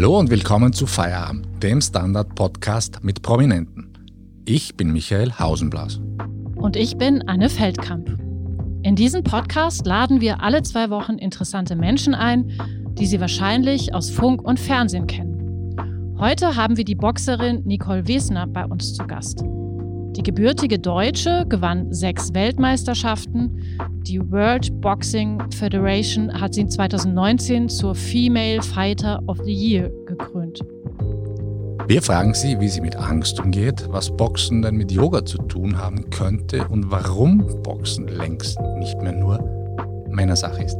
Hallo und willkommen zu Feierabend, dem Standard-Podcast mit Prominenten. Ich bin Michael Hausenblas. Und ich bin Anne Feldkamp. In diesem Podcast laden wir alle zwei Wochen interessante Menschen ein, die Sie wahrscheinlich aus Funk und Fernsehen kennen. Heute haben wir die Boxerin Nicole Wesner bei uns zu Gast. Die gebürtige Deutsche gewann sechs Weltmeisterschaften. Die World Boxing Federation hat sie 2019 zur Female Fighter of the Year gekrönt. Wir fragen sie, wie sie mit Angst umgeht, was Boxen denn mit Yoga zu tun haben könnte und warum Boxen längst nicht mehr nur Männersache ist.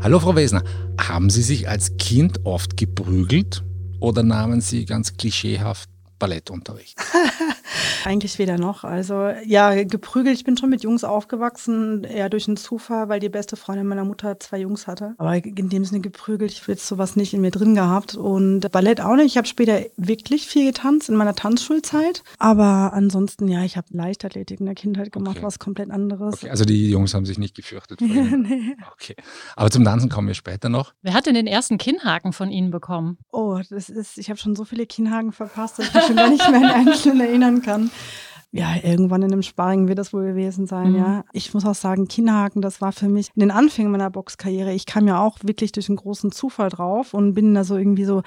Hallo Frau Wesner, haben Sie sich als Kind oft geprügelt oder nahmen Sie ganz klischeehaft Ballettunterricht? Eigentlich weder noch. Also ja, geprügelt. Ich bin schon mit Jungs aufgewachsen, eher durch einen Zufall, weil die beste Freundin meiner Mutter zwei Jungs hatte. Aber in dem Sinne geprügelt, ich habe jetzt sowas nicht in mir drin gehabt. Und Ballett auch nicht. Ich habe später wirklich viel getanzt in meiner Tanzschulzeit. Aber ansonsten, ja, ich habe Leichtathletik in der Kindheit gemacht, okay. was komplett anderes. Okay, also die Jungs haben sich nicht gefürchtet. Nee. Okay. Aber zum Tanzen kommen wir später noch. Wer hat denn den ersten Kinnhaken von Ihnen bekommen? Oh, das ist, ich habe schon so viele Kinnhaken verpasst, dass ich mich schon gar nicht mehr an einzelnen erinnern kann kann. Ja, irgendwann in einem Sparring wird das wohl gewesen sein, mhm. ja. Ich muss auch sagen, Kinnhaken, das war für mich in den Anfängen meiner Boxkarriere. Ich kam ja auch wirklich durch einen großen Zufall drauf und bin da so irgendwie so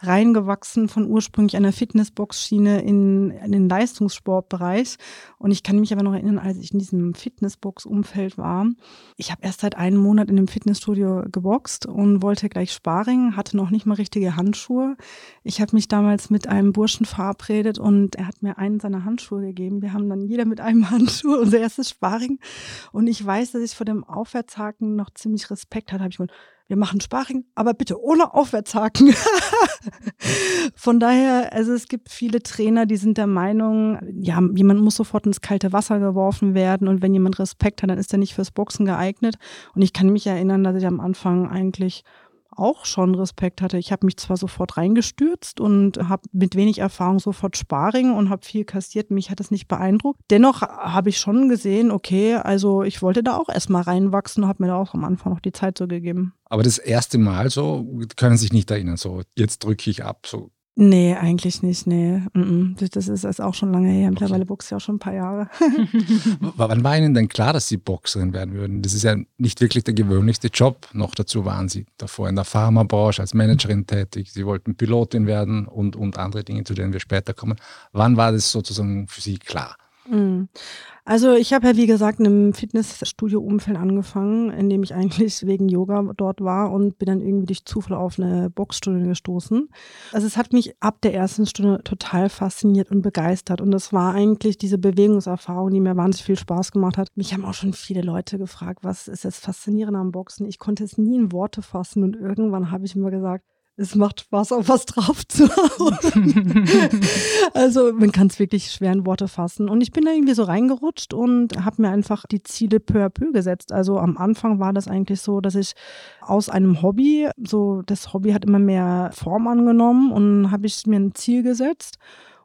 reingewachsen von ursprünglich einer Fitnessbox-Schiene in, in den Leistungssportbereich. Und ich kann mich aber noch erinnern, als ich in diesem Fitnessbox-Umfeld war. Ich habe erst seit einem Monat in einem Fitnessstudio geboxt und wollte gleich Sparring, hatte noch nicht mal richtige Handschuhe. Ich habe mich damals mit einem Burschen verabredet und er hat mir einen seiner Handschuhe gegeben gegeben. Wir haben dann jeder mit einem Handschuh unser erstes Sparring. Und ich weiß, dass ich vor dem Aufwärtshaken noch ziemlich Respekt hatte. Habe ich gesagt, wir machen Sparring, aber bitte ohne Aufwärtshaken. Von daher, also es gibt viele Trainer, die sind der Meinung, ja, jemand muss sofort ins kalte Wasser geworfen werden und wenn jemand Respekt hat, dann ist er nicht fürs Boxen geeignet. Und ich kann mich erinnern, dass ich am Anfang eigentlich auch schon Respekt hatte. Ich habe mich zwar sofort reingestürzt und habe mit wenig Erfahrung sofort Sparring und habe viel kassiert. Mich hat das nicht beeindruckt. Dennoch habe ich schon gesehen, okay, also ich wollte da auch erstmal reinwachsen und habe mir da auch am Anfang noch die Zeit so gegeben. Aber das erste Mal so, können Sie sich nicht erinnern, so jetzt drücke ich ab, so Nee, eigentlich nicht, nee. Das ist, ist auch schon lange her. Mittlerweile okay. boxe ich auch schon ein paar Jahre. Wann war Ihnen denn klar, dass Sie Boxerin werden würden? Das ist ja nicht wirklich der gewöhnlichste Job. Noch dazu waren Sie davor in der Pharmabranche als Managerin tätig. Sie wollten Pilotin werden und, und andere Dinge, zu denen wir später kommen. Wann war das sozusagen für Sie klar? Mhm. Also ich habe ja wie gesagt in einem Fitnessstudio-Umfeld angefangen, in dem ich eigentlich wegen Yoga dort war und bin dann irgendwie durch Zufall auf eine Boxstunde gestoßen. Also es hat mich ab der ersten Stunde total fasziniert und begeistert und das war eigentlich diese Bewegungserfahrung, die mir wahnsinnig viel Spaß gemacht hat. Mich haben auch schon viele Leute gefragt, was ist das Faszinierende am Boxen? Ich konnte es nie in Worte fassen und irgendwann habe ich immer gesagt, es macht Spaß, auf was drauf zu hauen. also man kann es wirklich schwer in Worte fassen. Und ich bin da irgendwie so reingerutscht und habe mir einfach die Ziele peu à peu gesetzt. Also am Anfang war das eigentlich so, dass ich aus einem Hobby, so das Hobby hat immer mehr Form angenommen und habe ich mir ein Ziel gesetzt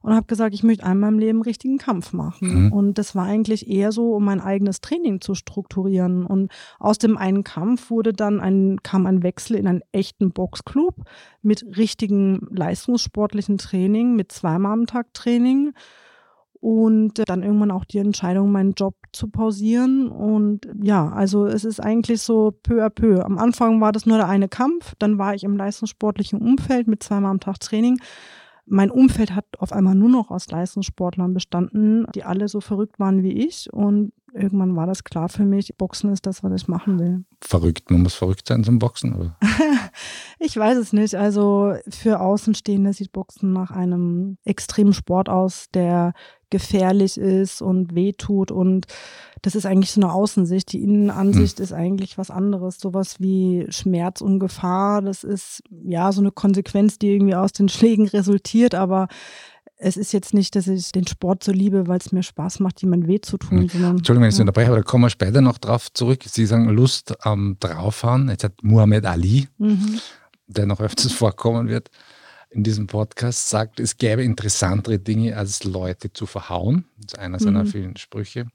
und habe gesagt, ich möchte einmal im Leben einen richtigen Kampf machen. Mhm. Und das war eigentlich eher so, um mein eigenes Training zu strukturieren. Und aus dem einen Kampf wurde dann ein, kam ein Wechsel in einen echten Boxclub mit richtigen leistungssportlichen Training, mit zweimal am Tag Training und dann irgendwann auch die Entscheidung, meinen Job zu pausieren. Und ja, also es ist eigentlich so peu à peu. Am Anfang war das nur der eine Kampf, dann war ich im leistungssportlichen Umfeld mit zweimal am Tag Training. Mein Umfeld hat auf einmal nur noch aus Leistungssportlern bestanden, die alle so verrückt waren wie ich. Und irgendwann war das klar für mich, Boxen ist das, was ich machen will. Verrückt, man muss verrückt sein zum Boxen, oder? ich weiß es nicht. Also für Außenstehende sieht Boxen nach einem extremen Sport aus, der gefährlich ist und wehtut. Und das ist eigentlich so eine Außensicht. Die Innenansicht hm. ist eigentlich was anderes. Sowas wie Schmerz und Gefahr. Das ist ja so eine Konsequenz, die irgendwie aus den Schlägen resultiert. Aber es ist jetzt nicht, dass ich den Sport so liebe, weil es mir Spaß macht, jemand weh zu tun. Mhm. Sondern, Entschuldigung, wenn ich ja. unterbreche, aber da kommen wir später noch drauf zurück. Sie sagen Lust am Draufhauen. Jetzt hat Muhammad Ali, mhm. der noch öfters vorkommen wird, in diesem Podcast sagt, es gäbe interessantere Dinge, als Leute zu verhauen. Das ist einer seiner mhm. vielen Sprüche.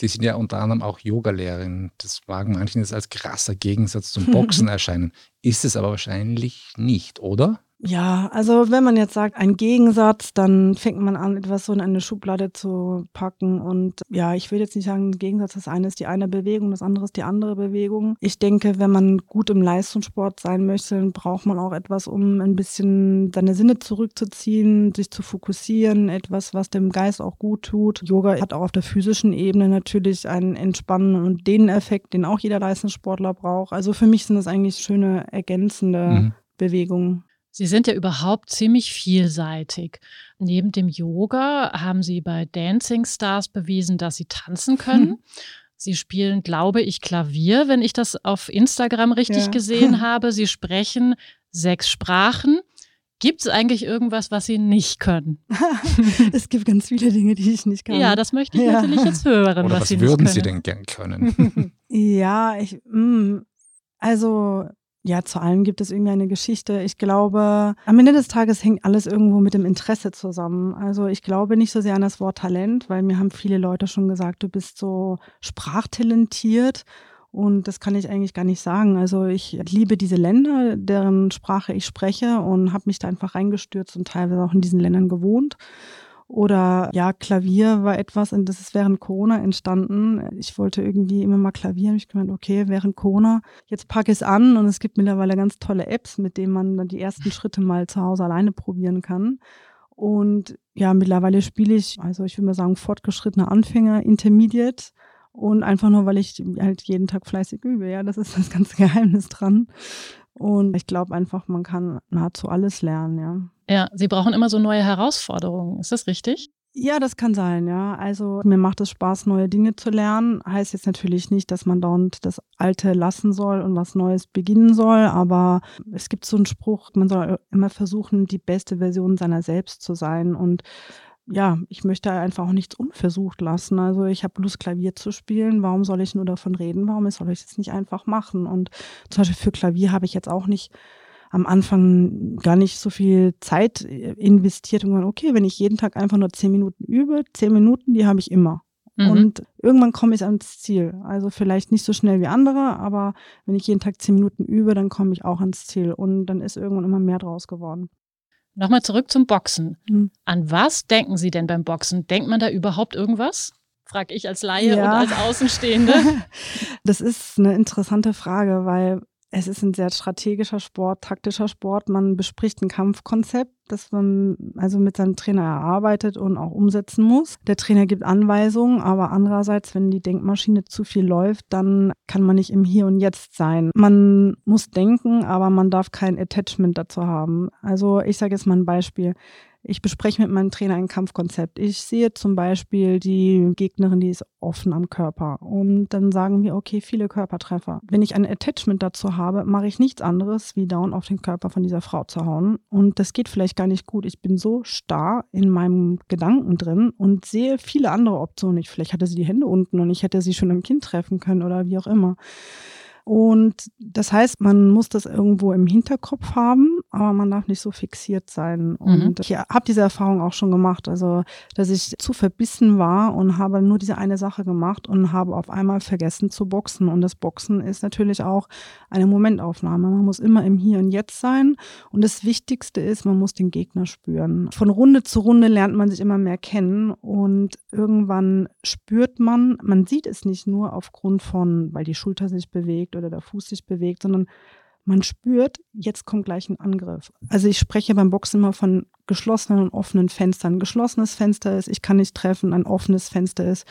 Die sind ja unter anderem auch Yogalehrerin. Das wagen manchen jetzt als krasser Gegensatz zum Boxen erscheinen. Ist es aber wahrscheinlich nicht, oder? Ja, also wenn man jetzt sagt, ein Gegensatz, dann fängt man an, etwas so in eine Schublade zu packen. Und ja, ich will jetzt nicht sagen, ein Gegensatz, das eine ist die eine Bewegung, das andere ist die andere Bewegung. Ich denke, wenn man gut im Leistungssport sein möchte, dann braucht man auch etwas, um ein bisschen seine Sinne zurückzuziehen, sich zu fokussieren, etwas, was dem Geist auch gut tut. Yoga hat auch auf der physischen Ebene natürlich einen entspannenden und den Effekt, den auch jeder Leistungssportler braucht. Also für mich sind das eigentlich schöne ergänzende mhm. Bewegungen. Sie sind ja überhaupt ziemlich vielseitig. Neben dem Yoga haben Sie bei Dancing Stars bewiesen, dass Sie tanzen können. Hm. Sie spielen, glaube ich, Klavier, wenn ich das auf Instagram richtig ja. gesehen habe. Sie sprechen sechs Sprachen. Gibt es eigentlich irgendwas, was Sie nicht können? es gibt ganz viele Dinge, die ich nicht kann. Ja, das möchte ich ja. natürlich jetzt hören. Oder was, was Sie würden Sie denn gern können? ja, ich, mh, mm, also ja, zu allem gibt es irgendwie eine Geschichte. Ich glaube, am Ende des Tages hängt alles irgendwo mit dem Interesse zusammen. Also ich glaube nicht so sehr an das Wort Talent, weil mir haben viele Leute schon gesagt, du bist so sprachtalentiert. Und das kann ich eigentlich gar nicht sagen. Also ich liebe diese Länder, deren Sprache ich spreche und habe mich da einfach reingestürzt und teilweise auch in diesen Ländern gewohnt. Oder ja, Klavier war etwas, und das ist während Corona entstanden. Ich wollte irgendwie immer mal klavieren. Ich gemeint, okay, während Corona, jetzt packe ich es an und es gibt mittlerweile ganz tolle Apps, mit denen man dann die ersten Schritte mal zu Hause alleine probieren kann. Und ja, mittlerweile spiele ich, also ich würde mal sagen, fortgeschrittener Anfänger, Intermediate. Und einfach nur, weil ich halt jeden Tag fleißig übe. Ja, das ist das ganze Geheimnis dran. Und ich glaube einfach, man kann nahezu alles lernen, ja. Ja, Sie brauchen immer so neue Herausforderungen. Ist das richtig? Ja, das kann sein, ja. Also mir macht es Spaß, neue Dinge zu lernen. Heißt jetzt natürlich nicht, dass man dauernd das Alte lassen soll und was Neues beginnen soll, aber es gibt so einen Spruch, man soll immer versuchen, die beste Version seiner selbst zu sein. Und ja, ich möchte einfach auch nichts unversucht lassen. Also ich habe Lust, Klavier zu spielen. Warum soll ich nur davon reden? Warum soll ich das nicht einfach machen? Und zum Beispiel für Klavier habe ich jetzt auch nicht am Anfang gar nicht so viel Zeit äh, investiert und gesagt, okay, wenn ich jeden Tag einfach nur zehn Minuten übe, zehn Minuten, die habe ich immer. Mhm. Und irgendwann komme ich ans Ziel. Also vielleicht nicht so schnell wie andere, aber wenn ich jeden Tag zehn Minuten übe, dann komme ich auch ans Ziel. Und dann ist irgendwann immer mehr draus geworden. Nochmal zurück zum Boxen. Mhm. An was denken Sie denn beim Boxen? Denkt man da überhaupt irgendwas? Frag ich als Laie ja. und als Außenstehende. das ist eine interessante Frage, weil es ist ein sehr strategischer Sport, taktischer Sport. Man bespricht ein Kampfkonzept, das man also mit seinem Trainer erarbeitet und auch umsetzen muss. Der Trainer gibt Anweisungen, aber andererseits, wenn die Denkmaschine zu viel läuft, dann kann man nicht im Hier und Jetzt sein. Man muss denken, aber man darf kein Attachment dazu haben. Also ich sage jetzt mal ein Beispiel. Ich bespreche mit meinem Trainer ein Kampfkonzept. Ich sehe zum Beispiel die Gegnerin, die ist offen am Körper. Und dann sagen wir, okay, viele Körpertreffer. Wenn ich ein Attachment dazu habe, mache ich nichts anderes, wie down auf den Körper von dieser Frau zu hauen. Und das geht vielleicht gar nicht gut. Ich bin so starr in meinem Gedanken drin und sehe viele andere Optionen. Ich, vielleicht hatte sie die Hände unten und ich hätte sie schon im Kinn treffen können oder wie auch immer. Und das heißt, man muss das irgendwo im Hinterkopf haben, aber man darf nicht so fixiert sein. Und mhm. ich habe diese Erfahrung auch schon gemacht, also dass ich zu verbissen war und habe nur diese eine Sache gemacht und habe auf einmal vergessen zu boxen. Und das Boxen ist natürlich auch eine Momentaufnahme. Man muss immer im Hier und Jetzt sein. Und das Wichtigste ist, man muss den Gegner spüren. Von Runde zu Runde lernt man sich immer mehr kennen und irgendwann spürt man, man sieht es nicht nur aufgrund von, weil die Schulter sich bewegt oder der Fuß sich bewegt, sondern man spürt, jetzt kommt gleich ein Angriff. Also ich spreche beim Boxen immer von geschlossenen und offenen Fenstern. Ein geschlossenes Fenster ist, ich kann nicht treffen, ein offenes Fenster ist,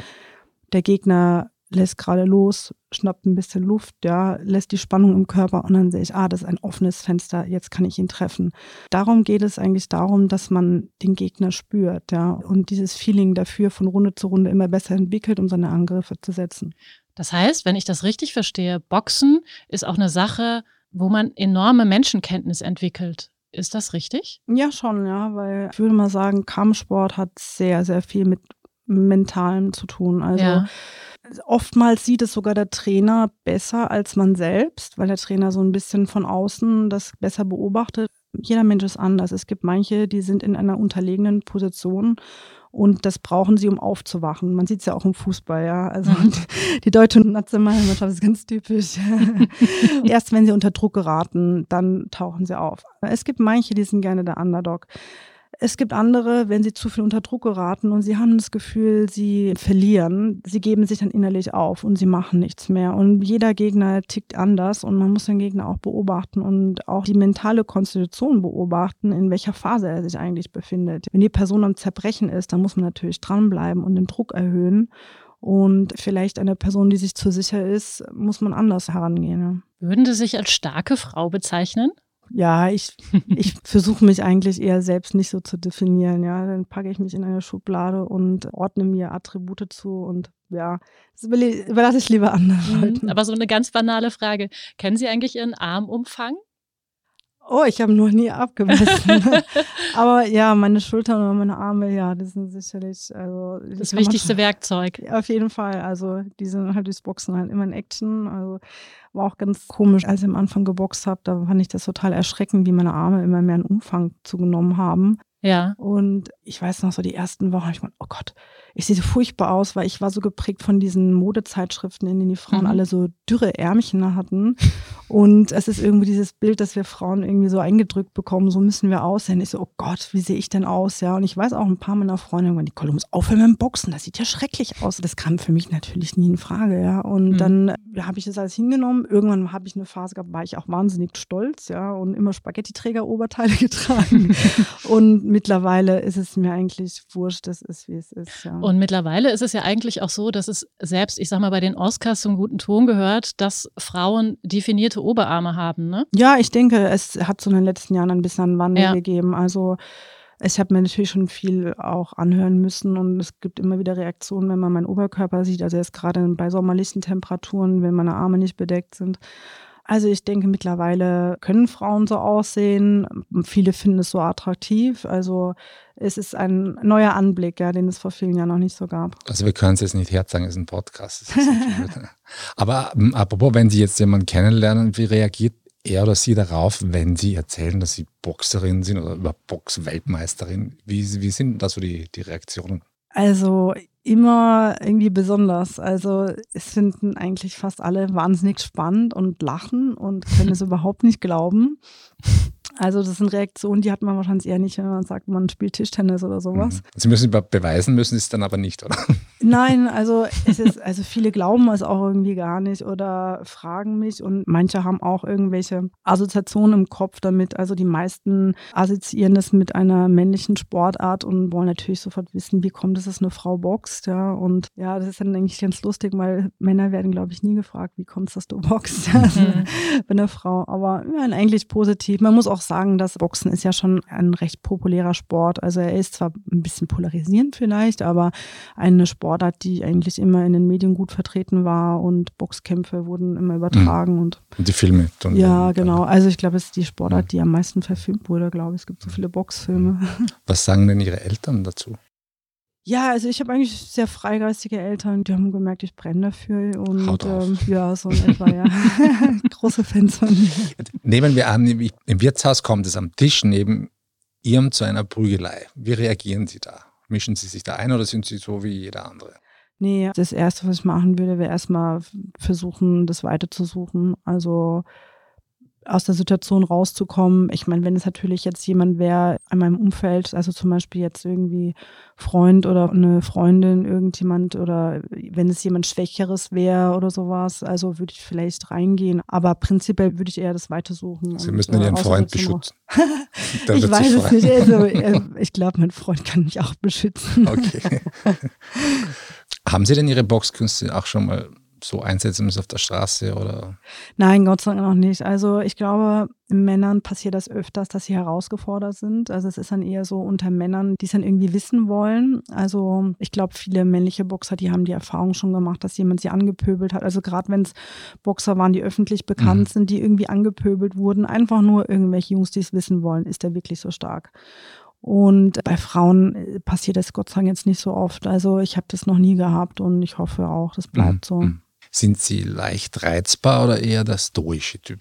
der Gegner lässt gerade los, schnappt ein bisschen Luft, ja, lässt die Spannung im Körper und dann sehe ich, ah, das ist ein offenes Fenster, jetzt kann ich ihn treffen. Darum geht es eigentlich darum, dass man den Gegner spürt, ja, und dieses Feeling dafür von Runde zu Runde immer besser entwickelt, um seine Angriffe zu setzen. Das heißt, wenn ich das richtig verstehe, Boxen ist auch eine Sache, wo man enorme Menschenkenntnis entwickelt. Ist das richtig? Ja, schon, ja, weil ich würde mal sagen, Kampfsport hat sehr, sehr viel mit Mentalem zu tun. Also ja. oftmals sieht es sogar der Trainer besser als man selbst, weil der Trainer so ein bisschen von außen das besser beobachtet. Jeder Mensch ist anders. Es gibt manche, die sind in einer unterlegenen Position Und das brauchen sie, um aufzuwachen. Man sieht es ja auch im Fußball, ja. Also mhm. die deutsche Nationalmannschaft ist ganz typisch. Erst wenn sie unter Druck geraten, dann tauchen sie auf. Es gibt manche, die sind gerne der Underdog. Es gibt andere, wenn sie zu viel unter Druck geraten und sie haben das Gefühl, sie verlieren, sie geben sich dann innerlich auf und sie machen nichts mehr. Und jeder Gegner tickt anders und man muss den Gegner auch beobachten und auch die mentale Konstitution beobachten, in welcher Phase er sich eigentlich befindet. Wenn die Person am Zerbrechen ist, dann muss man natürlich dranbleiben und den Druck erhöhen. Und vielleicht eine Person, die sich zu sicher ist, muss man anders herangehen. Würden Sie sich als starke Frau bezeichnen? Ja, ich, ich versuche mich eigentlich eher selbst nicht so zu definieren. Ja, dann packe ich mich in eine Schublade und ordne mir Attribute zu und ja, das überlasse ich lieber anderen Leuten. Mhm, aber so eine ganz banale Frage. Kennen Sie eigentlich Ihren Armumfang? Oh, ich habe noch nie abgemessen. Aber ja, meine Schultern und meine Arme, ja, das sind sicherlich also das wichtigste Werkzeug. Auf jeden Fall. Also die sind halt durchs Boxen halt immer in Action. Also war auch ganz komisch, als ich am Anfang geboxt habe, da fand ich das total erschreckend, wie meine Arme immer mehr an Umfang zugenommen haben. Ja. Und ich weiß noch so die ersten Wochen, ich meine, oh Gott, ich sehe so furchtbar aus, weil ich war so geprägt von diesen Modezeitschriften, in denen die Frauen mhm. alle so dürre Ärmchen hatten. Und es ist irgendwie dieses Bild, dass wir Frauen irgendwie so eingedrückt bekommen, so müssen wir aussehen. Ich so, oh Gott, wie sehe ich denn aus? Ja, und ich weiß auch ein paar meiner Freunde, die Nicole, du musst aufhören mit dem Boxen, das sieht ja schrecklich aus. Das kam für mich natürlich nie in Frage, ja. Und mhm. dann ja, habe ich das alles hingenommen. Irgendwann habe ich eine Phase gehabt, war ich auch wahnsinnig stolz, ja, und immer Spaghetti-Träger-Oberteile getragen. und mittlerweile ist es mir eigentlich wurscht, das ist, wie es ist, ja. Und mittlerweile ist es ja eigentlich auch so, dass es selbst, ich sag mal, bei den Oscars zum guten Ton gehört, dass Frauen definierte Oberarme haben, ne? Ja, ich denke, es hat so in den letzten Jahren ein bisschen einen Wandel ja. gegeben. Also ich habe mir natürlich schon viel auch anhören müssen und es gibt immer wieder Reaktionen, wenn man meinen Oberkörper sieht. Also jetzt gerade bei sommerlichen Temperaturen, wenn meine Arme nicht bedeckt sind. Also ich denke, mittlerweile können Frauen so aussehen. Viele finden es so attraktiv. Also es ist ein neuer Anblick, ja, den es vor vielen Jahren noch nicht so gab. Also wir können es jetzt nicht herzagen, es ist ein Podcast. Ist Aber ähm, apropos, wenn Sie jetzt jemanden kennenlernen, wie reagiert er oder sie darauf, wenn Sie erzählen, dass Sie Boxerin sind oder über Box-Weltmeisterin? Wie, wie sind da so die, die Reaktionen? Also immer irgendwie besonders. Also es finden eigentlich fast alle wahnsinnig spannend und lachen und können es überhaupt nicht glauben. Also das sind Reaktionen, die hat man wahrscheinlich eher nicht, wenn man sagt, man spielt Tischtennis oder sowas. Mhm. Sie müssen beweisen, müssen es dann aber nicht, oder? Nein, also es ist, also viele glauben es auch irgendwie gar nicht oder fragen mich und manche haben auch irgendwelche Assoziationen im Kopf damit. Also die meisten assoziieren das mit einer männlichen Sportart und wollen natürlich sofort wissen, wie kommt es, dass eine Frau boxt, ja. Und ja, das ist dann eigentlich ganz lustig, weil Männer werden, glaube ich, nie gefragt, wie kommt es, dass du boxt, also, mhm. bei einer Frau. Aber ja, eigentlich positiv. Man muss auch sagen, dass Boxen ist ja schon ein recht populärer Sport. Also er ist zwar ein bisschen polarisierend vielleicht, aber eine Sport Sportart, die eigentlich immer in den Medien gut vertreten war und Boxkämpfe wurden immer übertragen mhm. und, die Filme. Dann ja, genau. Also ich glaube, es ist die Sportart, mhm. die am meisten verfilmt wurde, glaube ich. Es gibt so viele Boxfilme. Was sagen denn Ihre Eltern dazu? Ja, also ich habe eigentlich sehr freigeistige Eltern, die haben gemerkt, ich brenne dafür und ähm, ja, so in etwa, ja. Große Fans von mir. Nehmen wir an, im Wirtshaus kommt es am Tisch neben Ihrem zu einer Prügelei. Wie reagieren Sie da? Mischen Sie sich da ein oder sind Sie so wie jeder andere? Nee, das Erste, was ich machen würde, wäre erstmal versuchen, das weiterzusuchen. Also aus der Situation rauszukommen. Ich meine, wenn es natürlich jetzt jemand wäre an meinem Umfeld, also zum Beispiel jetzt irgendwie Freund oder eine Freundin, irgendjemand oder wenn es jemand Schwächeres wäre oder sowas, also würde ich vielleicht reingehen. Aber prinzipiell würde ich eher das weitersuchen. Sie müssen und, Ihren Freund beschützen. ich weiß es nicht. Also, äh, ich glaube, mein Freund kann mich auch beschützen. Okay. Haben Sie denn Ihre Boxkünste auch schon mal so einsetzen müssen auf der Straße oder? Nein, Gott sei Dank noch nicht. Also ich glaube, Männern passiert das öfters, dass sie herausgefordert sind. Also es ist dann eher so unter Männern, die es dann irgendwie wissen wollen. Also ich glaube, viele männliche Boxer, die haben die Erfahrung schon gemacht, dass jemand sie angepöbelt hat. Also gerade wenn es Boxer waren, die öffentlich bekannt mhm. sind, die irgendwie angepöbelt wurden, einfach nur irgendwelche Jungs, die es wissen wollen, ist der wirklich so stark. Und bei Frauen äh, passiert das Gott sei Dank jetzt nicht so oft. Also ich habe das noch nie gehabt und ich hoffe auch, das bleibt mhm. so. Mhm. Sind Sie leicht reizbar oder eher der stoische Typ?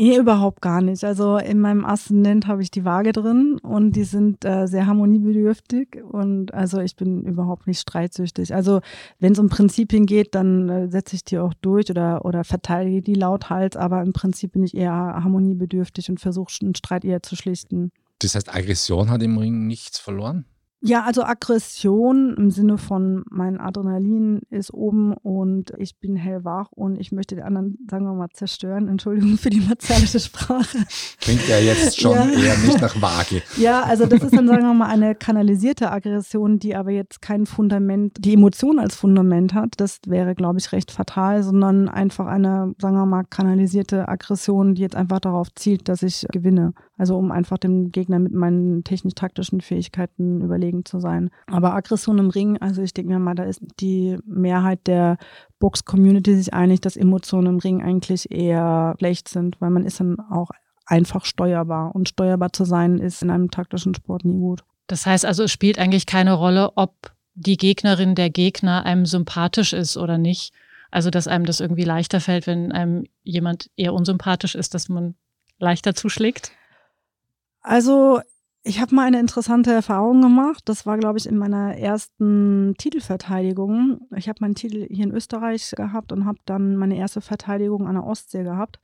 Nee, überhaupt gar nicht. Also in meinem Aszendent habe ich die Waage drin und die sind äh, sehr harmoniebedürftig und also ich bin überhaupt nicht streitsüchtig. Also wenn es um Prinzipien geht, dann äh, setze ich die auch durch oder, oder verteidige die lauthals, aber im Prinzip bin ich eher harmoniebedürftig und versuche einen Streit eher zu schlichten. Das heißt, Aggression hat im Ring nichts verloren? Ja, also Aggression im Sinne von mein Adrenalin ist oben und ich bin hellwach und ich möchte den anderen, sagen wir mal, zerstören. Entschuldigung für die martialische Sprache. Klingt ja jetzt schon ja. eher nicht nach Waage. Ja, also das ist dann, sagen wir mal, eine kanalisierte Aggression, die aber jetzt kein Fundament, die Emotion als Fundament hat. Das wäre, glaube ich, recht fatal, sondern einfach eine, sagen wir mal, kanalisierte Aggression, die jetzt einfach darauf zielt, dass ich gewinne. Also um einfach dem Gegner mit meinen technisch-taktischen Fähigkeiten überlegen zu sein. Aber Aggression im Ring, also ich denke mir mal, da ist die Mehrheit der Box-Community sich einig, dass Emotionen im Ring eigentlich eher schlecht sind, weil man ist dann auch einfach steuerbar. Und steuerbar zu sein ist in einem taktischen Sport nie gut. Das heißt also, es spielt eigentlich keine Rolle, ob die Gegnerin, der Gegner einem sympathisch ist oder nicht. Also, dass einem das irgendwie leichter fällt, wenn einem jemand eher unsympathisch ist, dass man leichter zuschlägt? Also ich habe mal eine interessante Erfahrung gemacht. Das war, glaube ich, in meiner ersten Titelverteidigung. Ich habe meinen Titel hier in Österreich gehabt und habe dann meine erste Verteidigung an der Ostsee gehabt.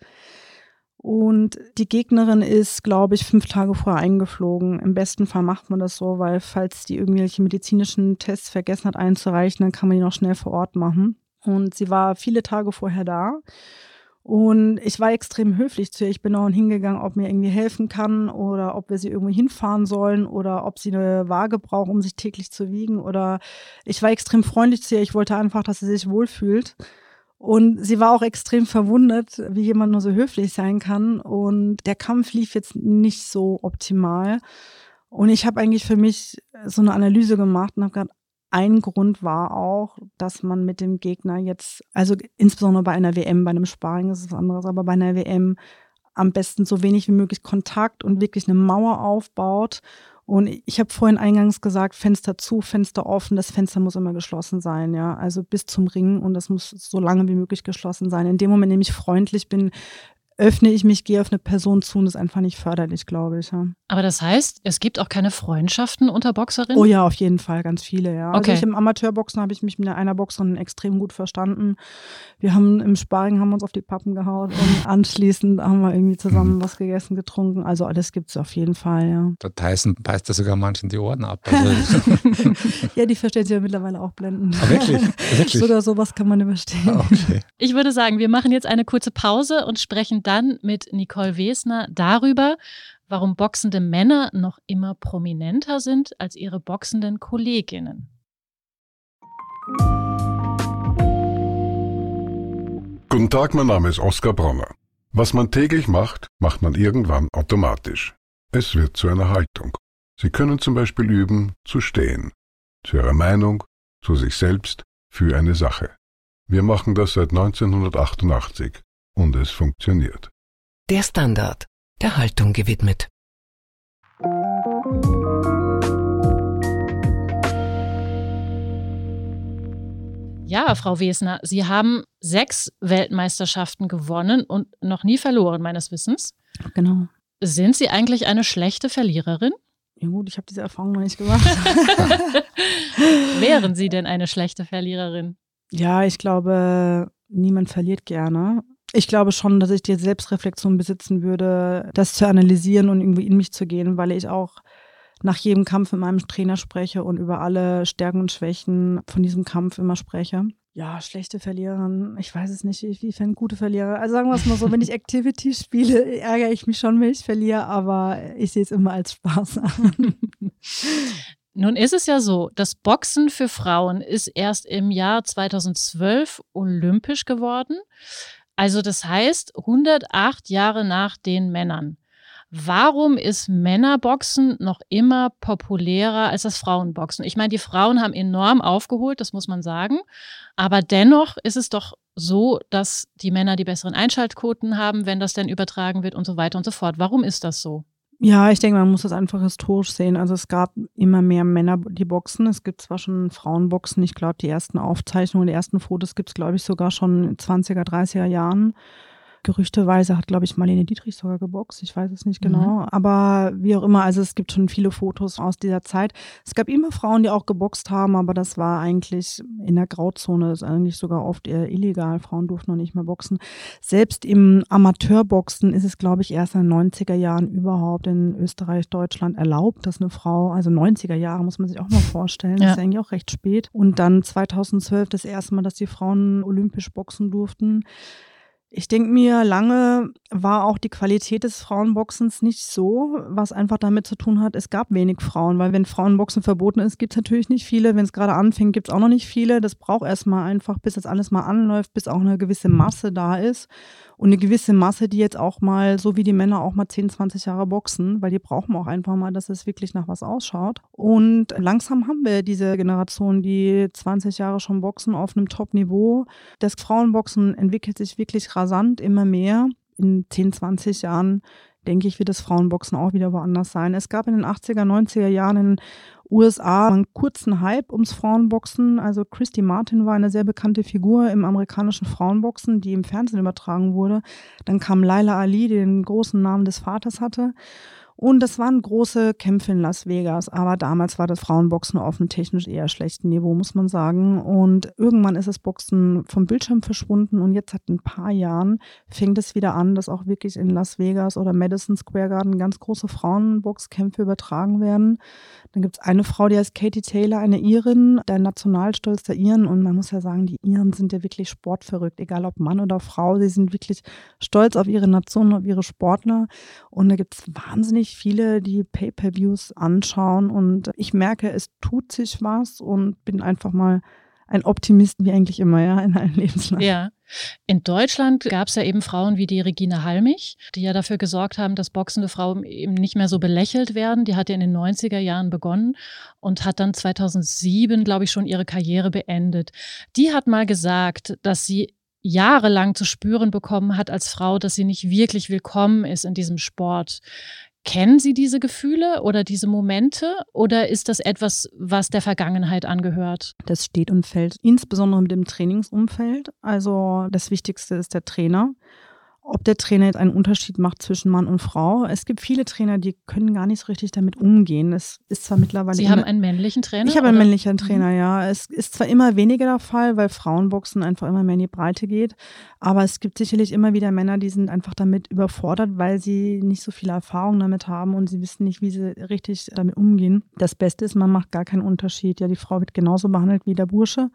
Und die Gegnerin ist, glaube ich, fünf Tage vorher eingeflogen. Im besten Fall macht man das so, weil falls die irgendwelche medizinischen Tests vergessen hat einzureichen, dann kann man die noch schnell vor Ort machen. Und sie war viele Tage vorher da. Und ich war extrem höflich zu ihr. Ich bin auch hingegangen, ob mir irgendwie helfen kann oder ob wir sie irgendwo hinfahren sollen oder ob sie eine Waage braucht, um sich täglich zu wiegen. Oder ich war extrem freundlich zu ihr. Ich wollte einfach, dass sie sich wohlfühlt. Und sie war auch extrem verwundert, wie jemand nur so höflich sein kann. Und der Kampf lief jetzt nicht so optimal. Und ich habe eigentlich für mich so eine Analyse gemacht und habe gesagt, ein Grund war auch, dass man mit dem Gegner jetzt, also insbesondere bei einer WM, bei einem Sparring ist es was anderes, aber bei einer WM am besten so wenig wie möglich Kontakt und wirklich eine Mauer aufbaut. Und ich habe vorhin eingangs gesagt, Fenster zu, Fenster offen, das Fenster muss immer geschlossen sein, ja. Also bis zum Ringen und das muss so lange wie möglich geschlossen sein. In dem Moment, in dem ich freundlich bin, öffne ich mich, gehe auf eine Person zu und das ist einfach nicht förderlich, glaube ich. Ja. Aber das heißt, es gibt auch keine Freundschaften unter Boxerinnen? Oh ja, auf jeden Fall, ganz viele, ja. Also okay. Also ich im Amateurboxen habe ich mich mit einer Boxerin extrem gut verstanden. Wir haben im Sparring haben uns auf die Pappen gehauen und anschließend haben wir irgendwie zusammen was gegessen, getrunken. Also alles gibt es auf jeden Fall, ja. Der Tyson beißt da sogar manchen die Ohren ab. Also ja, die verstehen sich ja mittlerweile auch blenden. Ah, wirklich? wirklich? Sogar sowas kann man überstehen. Ah, okay. Ich würde sagen, wir machen jetzt eine kurze Pause und sprechen dann mit Nicole Wesner darüber, warum boxende Männer noch immer prominenter sind als ihre boxenden Kolleginnen. Guten Tag, mein Name ist Oskar Bronner. Was man täglich macht, macht man irgendwann automatisch. Es wird zu einer Haltung. Sie können zum Beispiel üben, zu stehen. Zu Ihrer Meinung, zu sich selbst, für eine Sache. Wir machen das seit 1988 und es funktioniert. Der Standard, der Haltung gewidmet. Ja, Frau Wesner, Sie haben sechs Weltmeisterschaften gewonnen und noch nie verloren, meines Wissens. Genau. Sind Sie eigentlich eine schlechte Verliererin? Ja gut, ich habe diese Erfahrung noch nicht gemacht. Wären Sie denn eine schlechte Verliererin? Ja, ich glaube, niemand verliert gerne. Ich glaube schon, dass ich die Selbstreflexion besitzen würde, das zu analysieren und irgendwie in mich zu gehen, weil ich auch nach jedem Kampf mit meinem Trainer spreche und über alle Stärken und Schwächen von diesem Kampf immer spreche. Ja, schlechte Verliererin. Ich weiß es nicht, wie fände gute Verlierer. Also sagen wir es mal so, wenn ich Activity spiele, ärgere ich mich schon, wenn ich verliere, aber ich sehe es immer als Spaß an. Nun ist es ja so, das Boxen für Frauen ist erst im Jahr 2012 olympisch geworden. Also das heißt 108 Jahre nach den Männern. Warum ist Männerboxen noch immer populärer als das Frauenboxen? Ich meine, die Frauen haben enorm aufgeholt, das muss man sagen. Aber dennoch ist es doch so, dass die Männer die besseren Einschaltquoten haben, wenn das denn übertragen wird und so weiter und so fort. Warum ist das so? Ja, ich denke, man muss das einfach historisch sehen. Also es gab immer mehr Männer, die boxen. Es gibt zwar schon Frauenboxen, ich glaube, die ersten Aufzeichnungen, die ersten Fotos gibt es, glaube ich, sogar schon in 20er, 30er Jahren. Gerüchteweise hat, glaube ich, Marlene Dietrich sogar geboxt. Ich weiß es nicht genau. Mhm. Aber wie auch immer, also es gibt schon viele Fotos aus dieser Zeit. Es gab immer Frauen, die auch geboxt haben, aber das war eigentlich in der Grauzone. Das ist eigentlich sogar oft eher illegal. Frauen durften noch nicht mehr boxen. Selbst im Amateurboxen ist es, glaube ich, erst in den 90er Jahren überhaupt in Österreich, Deutschland erlaubt, dass eine Frau, also 90er Jahre muss man sich auch mal vorstellen, ja. das ist eigentlich auch recht spät. Und dann 2012 das erste Mal, dass die Frauen olympisch boxen durften. Ich denke mir, lange war auch die Qualität des Frauenboxens nicht so, was einfach damit zu tun hat, es gab wenig Frauen, weil wenn Frauenboxen verboten ist, gibt es natürlich nicht viele. Wenn es gerade anfängt, gibt es auch noch nicht viele. Das braucht erstmal einfach, bis das alles mal anläuft, bis auch eine gewisse Masse da ist und eine gewisse Masse, die jetzt auch mal, so wie die Männer auch mal 10, 20 Jahre boxen, weil die brauchen auch einfach mal, dass es wirklich nach was ausschaut. Und langsam haben wir diese Generation, die 20 Jahre schon boxen auf einem Top-Niveau. Das Frauenboxen entwickelt sich wirklich rasant immer mehr. In 10, 20 Jahren denke ich, wird das Frauenboxen auch wieder woanders sein. Es gab in den 80er, 90er Jahren in USA einen kurzen Hype ums Frauenboxen. Also Christy Martin war eine sehr bekannte Figur im amerikanischen Frauenboxen, die im Fernsehen übertragen wurde. Dann kam Laila Ali, die den großen Namen des Vaters hatte. Und das waren große Kämpfe in Las Vegas, aber damals war das Frauenboxen auf einem technisch eher schlechten Niveau, muss man sagen. Und irgendwann ist das Boxen vom Bildschirm verschwunden und jetzt seit ein paar Jahren fängt es wieder an, dass auch wirklich in Las Vegas oder Madison Square Garden ganz große Frauenboxkämpfe übertragen werden. Dann gibt es eine Frau, die heißt Katie Taylor, eine Irin, der Nationalstolz der Iren. Und man muss ja sagen, die Iren sind ja wirklich sportverrückt, egal ob Mann oder Frau. Sie sind wirklich stolz auf ihre Nation, auf ihre Sportler. Und da gibt es wahnsinnig wahnsinnig viele, die Pay-per-Views anschauen und ich merke, es tut sich was und bin einfach mal ein Optimist wie eigentlich immer, ja, in allen Lebenslagen. Ja. In Deutschland gab es ja eben Frauen wie die Regine Halmich, die ja dafür gesorgt haben, dass boxende Frauen eben nicht mehr so belächelt werden. Die hat ja in den 90er Jahren begonnen und hat dann 2007, glaube ich, schon ihre Karriere beendet. Die hat mal gesagt, dass sie jahrelang zu spüren bekommen hat als Frau, dass sie nicht wirklich willkommen ist in diesem Sport. Kennen Sie diese Gefühle oder diese Momente oder ist das etwas, was der Vergangenheit angehört? Das steht und fällt insbesondere mit dem Trainingsumfeld. Also das Wichtigste ist der Trainer ob der Trainer jetzt einen Unterschied macht zwischen Mann und Frau. Es gibt viele Trainer, die können gar nicht so richtig damit umgehen. Es ist zwar mittlerweile. Sie haben einen männlichen Trainer? Ich habe einen männlichen mhm. Trainer, ja. Es ist zwar immer weniger der Fall, weil Frauenboxen einfach immer mehr in die Breite geht. Aber es gibt sicherlich immer wieder Männer, die sind einfach damit überfordert, weil sie nicht so viele Erfahrung damit haben und sie wissen nicht, wie sie richtig damit umgehen. Das Beste ist, man macht gar keinen Unterschied. Ja, die Frau wird genauso behandelt wie der Bursche.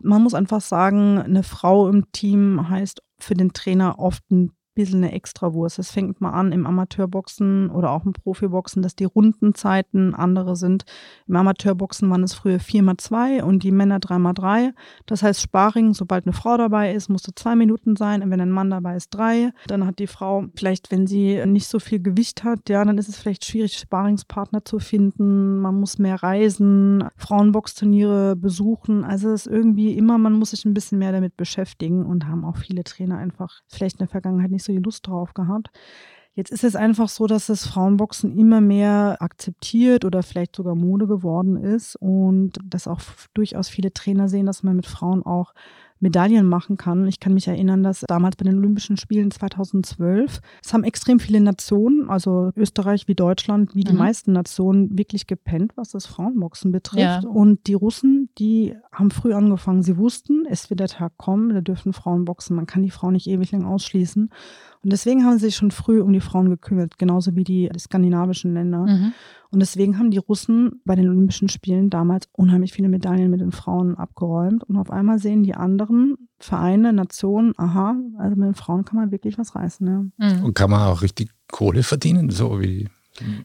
Man muss einfach sagen, eine Frau im Team heißt für den Trainer oft ein bisschen eine Extrawurst. Es fängt mal an im Amateurboxen oder auch im Profiboxen, dass die Rundenzeiten andere sind. Im Amateurboxen waren es früher 4x2 und die Männer 3x3. Das heißt, Sparring, sobald eine Frau dabei ist, musste zwei Minuten sein. Und wenn ein Mann dabei ist, drei. Dann hat die Frau vielleicht, wenn sie nicht so viel Gewicht hat, ja, dann ist es vielleicht schwierig, Sparingspartner zu finden. Man muss mehr reisen, Frauenboxturniere besuchen. Also es ist irgendwie immer, man muss sich ein bisschen mehr damit beschäftigen und haben auch viele Trainer einfach vielleicht in der Vergangenheit nicht so die Lust drauf gehabt. Jetzt ist es einfach so, dass das Frauenboxen immer mehr akzeptiert oder vielleicht sogar Mode geworden ist und dass auch durchaus viele Trainer sehen, dass man mit Frauen auch Medaillen machen kann. Ich kann mich erinnern, dass damals bei den Olympischen Spielen 2012, es haben extrem viele Nationen, also Österreich wie Deutschland, wie die mhm. meisten Nationen, wirklich gepennt, was das Frauenboxen betrifft. Ja. Und die Russen, die haben früh angefangen. Sie wussten, es wird der Tag kommen, da dürfen Frauen boxen. Man kann die Frauen nicht ewig lang ausschließen. Und deswegen haben sie sich schon früh um die Frauen gekümmert, genauso wie die, die skandinavischen Länder. Mhm. Und deswegen haben die Russen bei den Olympischen Spielen damals unheimlich viele Medaillen mit den Frauen abgeräumt. Und auf einmal sehen die anderen Vereine, Nationen, aha, also mit den Frauen kann man wirklich was reißen. Ja. Mhm. Und kann man auch richtig Kohle verdienen, so wie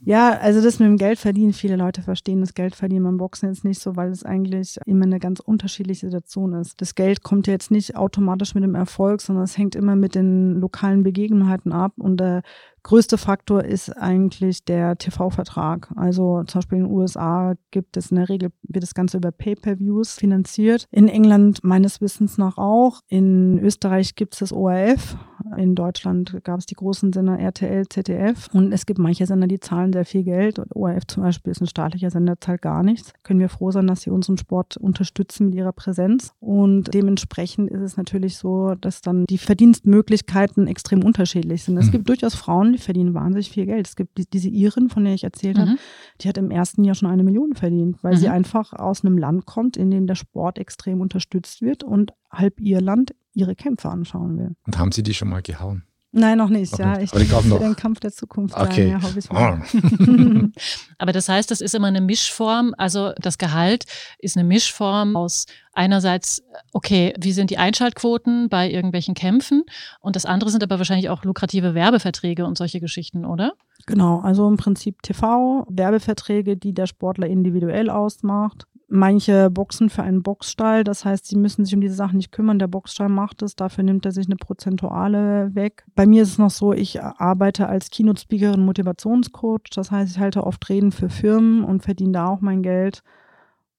ja, also das mit dem Geld verdienen, viele Leute verstehen das Geld verdienen beim Boxen jetzt nicht so, weil es eigentlich immer eine ganz unterschiedliche Situation ist. Das Geld kommt jetzt nicht automatisch mit dem Erfolg, sondern es hängt immer mit den lokalen Begebenheiten ab und der größte Faktor ist eigentlich der TV-Vertrag. Also zum Beispiel in den USA gibt es in der Regel, wird das Ganze über Pay-per-Views finanziert. In England meines Wissens nach auch. In Österreich gibt es das ORF, In Deutschland gab es die großen Sender RTL, ZDF und es gibt manche Sender, die zahlen sehr viel Geld. Und ORF zum Beispiel ist ein staatlicher Sender, zahlt gar nichts. Können wir froh sein, dass sie unseren Sport unterstützen mit ihrer Präsenz. Und dementsprechend ist es natürlich so, dass dann die Verdienstmöglichkeiten extrem unterschiedlich sind. Es mhm. gibt durchaus Frauen, die verdienen wahnsinnig viel Geld. Es gibt die, diese Iren, von der ich erzählt mhm. habe, die hat im ersten Jahr schon eine Million verdient, weil mhm. sie einfach aus einem Land kommt, in dem der Sport extrem unterstützt wird und halb Irland ihre Kämpfe anschauen will. Und haben Sie die schon mal gehauen? Nein, noch nicht. Noch ja, nicht. ich für den Kampf der Zukunft. Okay. Ja, oh. Aber das heißt, das ist immer eine Mischform. Also das Gehalt ist eine Mischform aus einerseits, okay, wie sind die Einschaltquoten bei irgendwelchen Kämpfen? Und das andere sind aber wahrscheinlich auch lukrative Werbeverträge und solche Geschichten, oder? Genau, also im Prinzip TV, Werbeverträge, die der Sportler individuell ausmacht. Manche boxen für einen Boxstall, das heißt, sie müssen sich um diese Sachen nicht kümmern. Der Boxstall macht es, dafür nimmt er sich eine Prozentuale weg. Bei mir ist es noch so, ich arbeite als Keynote-Speakerin, Motivationscoach. Das heißt, ich halte oft Reden für Firmen und verdiene da auch mein Geld.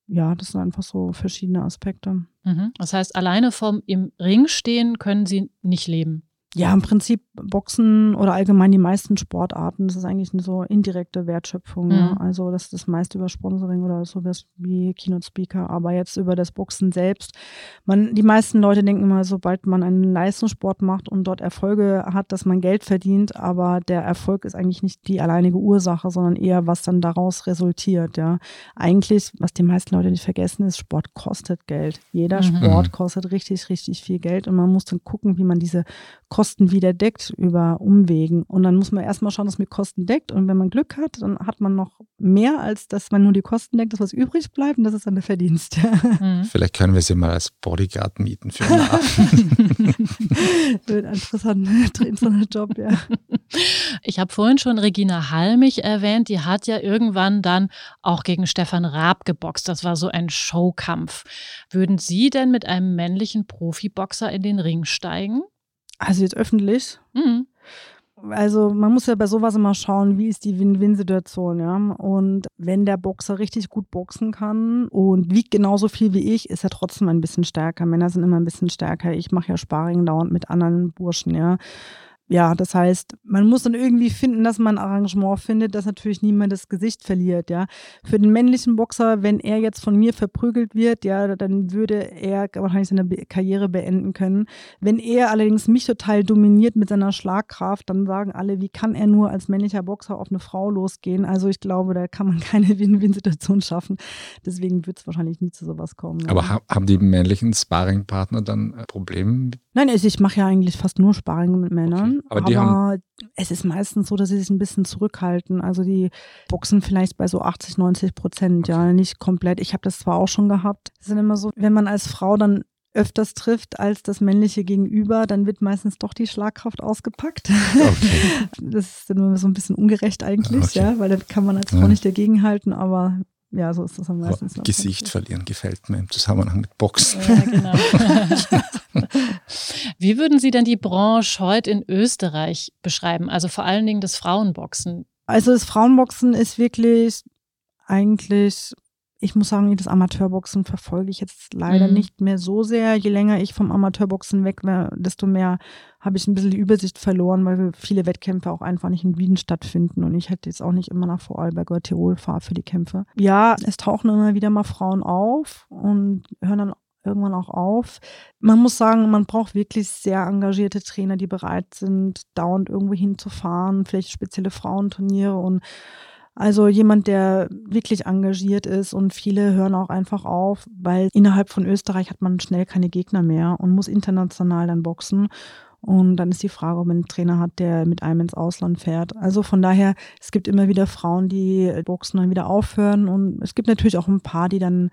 Ja, das sind einfach so verschiedene Aspekte. Mhm. Das heißt, alleine vom im Ring stehen können Sie nicht leben. Ja, im Prinzip Boxen oder allgemein die meisten Sportarten, das ist eigentlich eine so indirekte Wertschöpfung. Mhm. Ja. Also das ist das meiste über Sponsoring oder sowas wie Keynote Speaker, aber jetzt über das Boxen selbst. Man, die meisten Leute denken immer, sobald man einen Leistungssport macht und dort Erfolge hat, dass man Geld verdient, aber der Erfolg ist eigentlich nicht die alleinige Ursache, sondern eher, was dann daraus resultiert. Ja. Eigentlich, was die meisten Leute nicht vergessen, ist, Sport kostet Geld. Jeder mhm. Sport kostet richtig, richtig viel Geld und man muss dann gucken, wie man diese Kosten wieder deckt über Umwegen. Und dann muss man erstmal schauen, dass man die Kosten deckt. Und wenn man Glück hat, dann hat man noch mehr, als dass man nur die Kosten deckt, das was übrig bleibt. Und das ist dann der Verdienst. Mhm. Vielleicht können wir sie mal als Bodyguard mieten für einen Abend. Wird ein interessanter Job, ja. Ich habe vorhin schon Regina Halmich erwähnt. Die hat ja irgendwann dann auch gegen Stefan Raab geboxt. Das war so ein Showkampf. Würden Sie denn mit einem männlichen Profiboxer in den Ring steigen? Also jetzt öffentlich. Mhm. Also man muss ja bei sowas immer schauen, wie ist die Win-Win-Situation, ja. Und wenn der Boxer richtig gut boxen kann und wiegt genauso viel wie ich, ist er trotzdem ein bisschen stärker. Männer sind immer ein bisschen stärker. Ich mache ja Sparring dauernd mit anderen Burschen, ja ja, das heißt, man muss dann irgendwie finden, dass man ein Arrangement findet, dass natürlich niemand das Gesicht verliert, ja. Für den männlichen Boxer, wenn er jetzt von mir verprügelt wird, ja, dann würde er wahrscheinlich seine Karriere beenden können. Wenn er allerdings mich total dominiert mit seiner Schlagkraft, dann sagen alle, wie kann er nur als männlicher Boxer auf eine Frau losgehen? Also ich glaube, da kann man keine Win-Win-Situation schaffen. Deswegen wird es wahrscheinlich nie zu sowas kommen. Aber ja. haben die männlichen Sparringpartner dann Probleme? Nein, also ich mache ja eigentlich fast nur Sparring mit Männern. Okay. Aber, die aber haben es ist meistens so, dass sie sich ein bisschen zurückhalten. Also die boxen vielleicht bei so 80, 90 Prozent, okay. ja, nicht komplett. Ich habe das zwar auch schon gehabt. Es ist immer so, wenn man als Frau dann öfters trifft als das männliche Gegenüber, dann wird meistens doch die Schlagkraft ausgepackt. Okay. Das ist dann immer so ein bisschen ungerecht eigentlich, okay. ja, weil da kann man als Frau ja. nicht dagegenhalten, aber ja, so ist das am meisten. Gesicht verlieren gefällt mir im Zusammenhang mit Boxen. Ja, genau. Wie würden Sie denn die Branche heute in Österreich beschreiben? Also vor allen Dingen das Frauenboxen. Also das Frauenboxen ist wirklich eigentlich ich muss sagen, das Amateurboxen verfolge ich jetzt leider mhm. nicht mehr so sehr. Je länger ich vom Amateurboxen weg war, desto mehr habe ich ein bisschen die Übersicht verloren, weil viele Wettkämpfe auch einfach nicht in Wien stattfinden und ich hätte jetzt auch nicht immer nach Vorarlberg oder Tirol fahre für die Kämpfe. Ja, es tauchen immer wieder mal Frauen auf und hören dann irgendwann auch auf. Man muss sagen, man braucht wirklich sehr engagierte Trainer, die bereit sind, dauernd irgendwo hinzufahren, vielleicht spezielle Frauenturniere und also jemand, der wirklich engagiert ist und viele hören auch einfach auf, weil innerhalb von Österreich hat man schnell keine Gegner mehr und muss international dann boxen. Und dann ist die Frage, ob man einen Trainer hat, der mit einem ins Ausland fährt. Also von daher, es gibt immer wieder Frauen, die boxen dann wieder aufhören. Und es gibt natürlich auch ein paar, die dann